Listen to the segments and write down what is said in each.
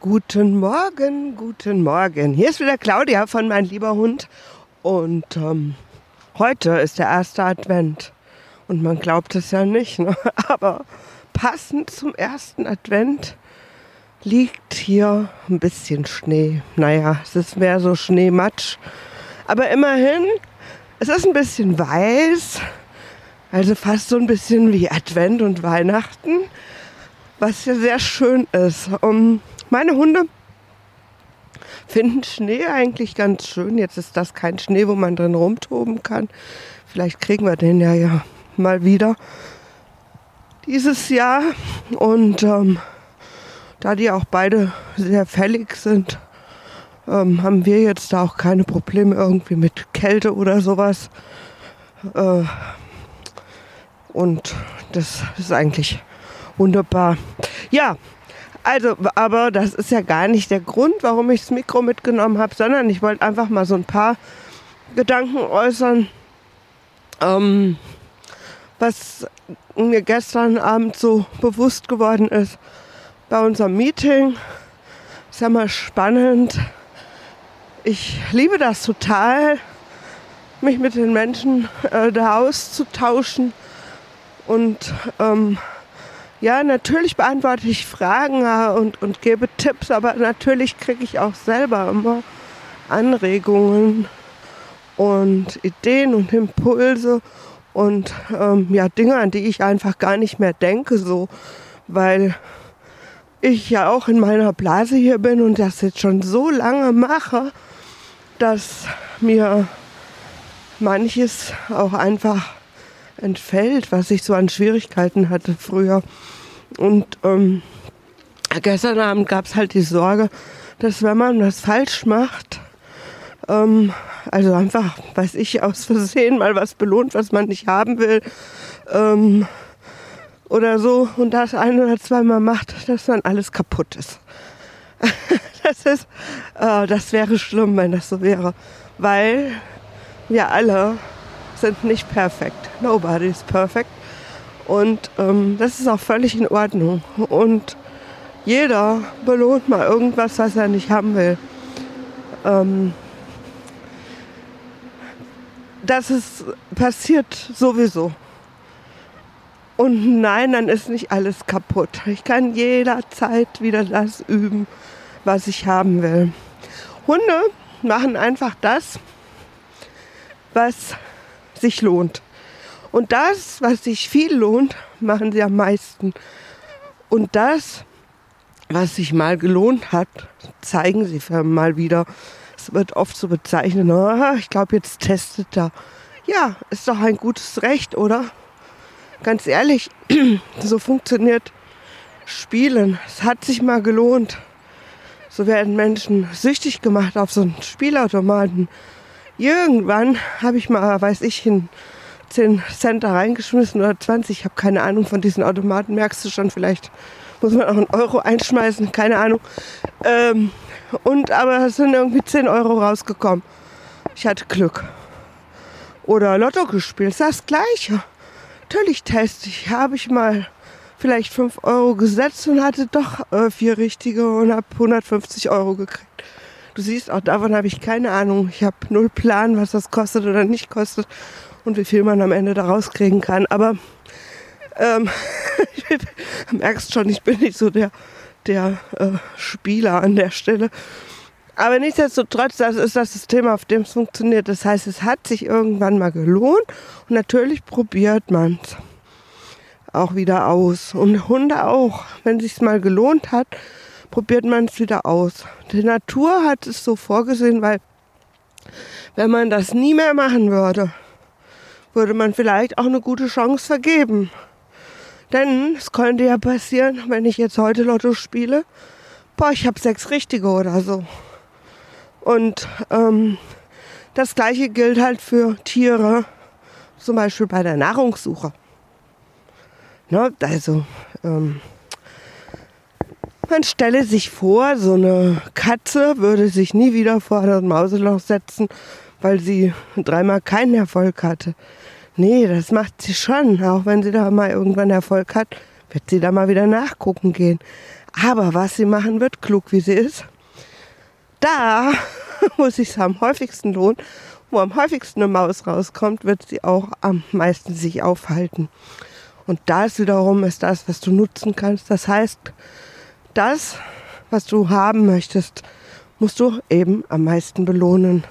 Guten Morgen, guten Morgen. Hier ist wieder Claudia von Mein lieber Hund. Und ähm, heute ist der erste Advent. Und man glaubt es ja nicht, ne? aber passend zum ersten Advent liegt hier ein bisschen Schnee. Naja, es ist mehr so Schneematsch. Aber immerhin, es ist ein bisschen weiß. Also fast so ein bisschen wie Advent und Weihnachten. Was ja sehr schön ist. Um, meine Hunde finden Schnee eigentlich ganz schön. Jetzt ist das kein Schnee, wo man drin rumtoben kann. Vielleicht kriegen wir den ja, ja mal wieder dieses Jahr. Und ähm, da die auch beide sehr fällig sind, ähm, haben wir jetzt da auch keine Probleme irgendwie mit Kälte oder sowas. Äh, und das ist eigentlich wunderbar. Ja, also, aber das ist ja gar nicht der Grund, warum ich das Mikro mitgenommen habe, sondern ich wollte einfach mal so ein paar Gedanken äußern, ähm, was mir gestern Abend so bewusst geworden ist bei unserem Meeting. Ist ja mal spannend. Ich liebe das total, mich mit den Menschen äh, da auszutauschen und ähm, ja, natürlich beantworte ich Fragen und, und gebe Tipps, aber natürlich kriege ich auch selber immer Anregungen und Ideen und Impulse und ähm, ja, Dinge, an die ich einfach gar nicht mehr denke, so, weil ich ja auch in meiner Blase hier bin und das jetzt schon so lange mache, dass mir manches auch einfach entfällt, was ich so an Schwierigkeiten hatte früher. Und ähm, gestern Abend gab es halt die Sorge, dass wenn man was falsch macht, ähm, also einfach, weiß ich, aus Versehen mal was belohnt, was man nicht haben will, ähm, oder so, und das ein oder zweimal macht, dass dann alles kaputt ist. das ist, äh, das wäre schlimm, wenn das so wäre, weil wir alle sind nicht perfekt. Nobody is perfect. Und ähm, das ist auch völlig in Ordnung. Und jeder belohnt mal irgendwas, was er nicht haben will. Ähm, das ist passiert sowieso. Und nein, dann ist nicht alles kaputt. Ich kann jederzeit wieder das üben, was ich haben will. Hunde machen einfach das, was sich lohnt. Und das, was sich viel lohnt, machen sie am meisten. Und das, was sich mal gelohnt hat, zeigen sie mal wieder. Es wird oft so bezeichnet, oh, ich glaube, jetzt testet er. Ja, ist doch ein gutes Recht, oder? Ganz ehrlich, so funktioniert Spielen. Es hat sich mal gelohnt. So werden Menschen süchtig gemacht auf so einen Spielautomaten. Irgendwann habe ich mal, weiß ich, in 10 Cent da reingeschmissen oder 20. Ich habe keine Ahnung von diesen Automaten. Merkst du schon, vielleicht muss man auch einen Euro einschmeißen, keine Ahnung. Ähm, und aber es sind irgendwie 10 Euro rausgekommen. Ich hatte Glück. Oder Lotto gespielt, ist das gleiche. Natürlich teste ich. Habe ich mal vielleicht 5 Euro gesetzt und hatte doch äh, vier richtige und habe 150 Euro gekriegt. Du siehst, auch davon habe ich keine Ahnung. Ich habe null Plan, was das kostet oder nicht kostet und wie viel man am Ende da rauskriegen kann. Aber ähm, merkst schon, ich bin nicht so der, der äh, Spieler an der Stelle. Aber nichtsdestotrotz, das ist das System, auf dem es funktioniert. Das heißt, es hat sich irgendwann mal gelohnt und natürlich probiert man es auch wieder aus. Und Hunde auch. Wenn es sich mal gelohnt hat, probiert man es wieder aus. Die Natur hat es so vorgesehen, weil wenn man das nie mehr machen würde, würde man vielleicht auch eine gute Chance vergeben. Denn es könnte ja passieren, wenn ich jetzt heute Lotto spiele, boah, ich habe sechs richtige oder so. Und ähm, das gleiche gilt halt für Tiere, zum Beispiel bei der Nahrungssuche. Ne, also ähm, man stelle sich vor, so eine Katze würde sich nie wieder vor ein Mauseloch setzen, weil sie dreimal keinen Erfolg hatte. Nee, das macht sie schon. Auch wenn sie da mal irgendwann Erfolg hat, wird sie da mal wieder nachgucken gehen. Aber was sie machen wird, klug wie sie ist, da, wo es sich am häufigsten lohnt, wo am häufigsten eine Maus rauskommt, wird sie auch am meisten sich aufhalten. Und das wiederum ist das, was du nutzen kannst. Das heißt, das, was du haben möchtest, musst du eben am meisten belohnen.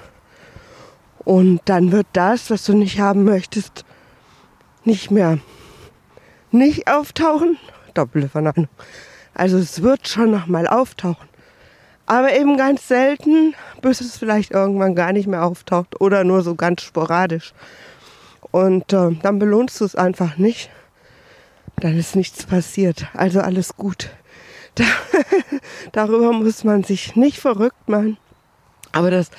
Und dann wird das, was du nicht haben möchtest, nicht mehr nicht auftauchen. Doppelte Verneinung. Also es wird schon noch mal auftauchen. Aber eben ganz selten, bis es vielleicht irgendwann gar nicht mehr auftaucht oder nur so ganz sporadisch. Und äh, dann belohnst du es einfach nicht. Dann ist nichts passiert. Also alles gut. Da, darüber muss man sich nicht verrückt machen. Aber das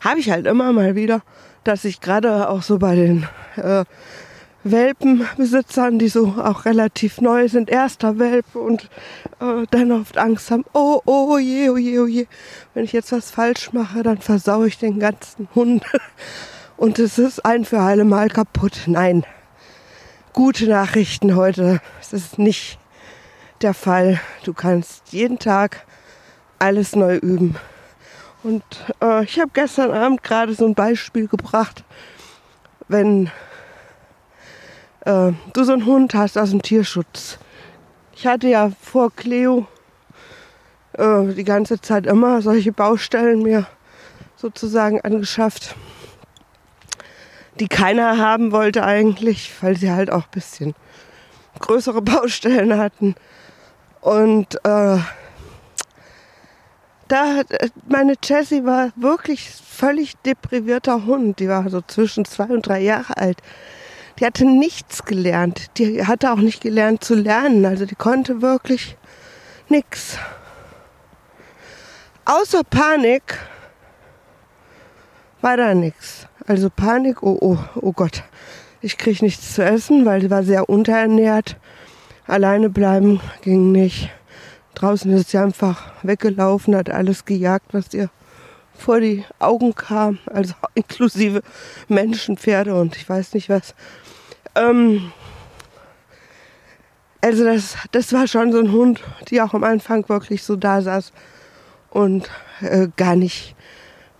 habe ich halt immer mal wieder, dass ich gerade auch so bei den äh, Welpenbesitzern, die so auch relativ neu sind, erster Welpe und äh, dann oft Angst haben, oh, oh je, oh je, oh je, wenn ich jetzt was falsch mache, dann versaue ich den ganzen Hund. Und es ist ein für alle Mal kaputt. Nein, gute Nachrichten heute. Es ist nicht der Fall. Du kannst jeden Tag alles neu üben. Und äh, ich habe gestern Abend gerade so ein Beispiel gebracht, wenn äh, du so einen Hund hast aus dem Tierschutz. Ich hatte ja vor Cleo äh, die ganze Zeit immer solche Baustellen mir sozusagen angeschafft, die keiner haben wollte eigentlich, weil sie halt auch ein bisschen größere Baustellen hatten. Und äh, da äh, meine Jessie war wirklich völlig deprivierter Hund. Die war so zwischen zwei und drei Jahre alt die hatte nichts gelernt. Die hatte auch nicht gelernt zu lernen. Also die konnte wirklich nichts. Außer Panik war da nichts. Also Panik, oh, oh, oh Gott, ich kriege nichts zu essen, weil sie war sehr unterernährt. Alleine bleiben ging nicht. Draußen ist sie einfach weggelaufen, hat alles gejagt, was ihr vor die Augen kam, also inklusive Menschen, Pferde und ich weiß nicht was. Ähm, also das, das war schon so ein Hund, die auch am Anfang wirklich so da saß und äh, gar nicht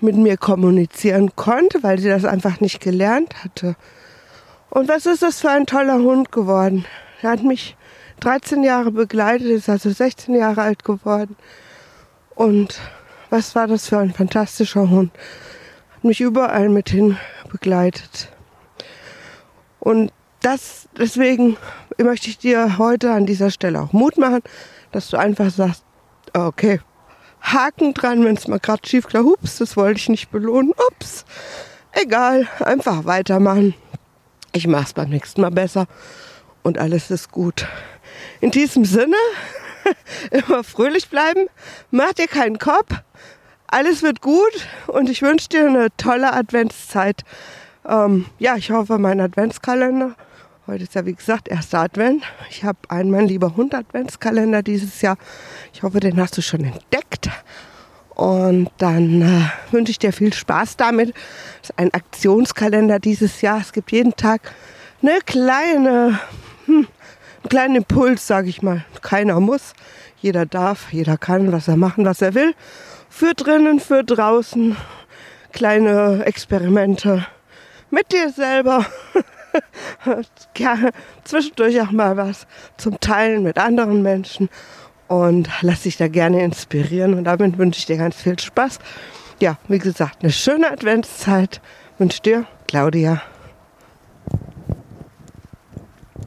mit mir kommunizieren konnte, weil sie das einfach nicht gelernt hatte. Und was ist das für ein toller Hund geworden? Er hat mich 13 Jahre begleitet, ist also 16 Jahre alt geworden. Und was war das für ein fantastischer Hund? Hat mich überall mit hin begleitet. Und das, deswegen möchte ich dir heute an dieser Stelle auch Mut machen, dass du einfach sagst, okay, Haken dran, wenn es mal gerade schief klar, hups, das wollte ich nicht belohnen, ups, egal, einfach weitermachen. Ich mache es beim nächsten Mal besser und alles ist gut. In diesem Sinne, immer fröhlich bleiben, mach dir keinen Kopf, alles wird gut und ich wünsche dir eine tolle Adventszeit. Ähm, ja, ich hoffe, mein Adventskalender Heute ist ja wie gesagt erster Advent. Ich habe einen mein lieber Hund Adventskalender dieses Jahr. Ich hoffe, den hast du schon entdeckt. Und dann äh, wünsche ich dir viel Spaß damit. Es ist ein Aktionskalender dieses Jahr. Es gibt jeden Tag eine kleine, hm, einen kleinen Impuls, sage ich mal. Keiner muss, jeder darf, jeder kann, was er machen, was er will. Für drinnen, für draußen. Kleine Experimente mit dir selber. gerne zwischendurch auch mal was zum Teilen mit anderen Menschen und lass dich da gerne inspirieren und damit wünsche ich dir ganz viel Spaß. Ja, wie gesagt, eine schöne Adventszeit wünsche dir Claudia.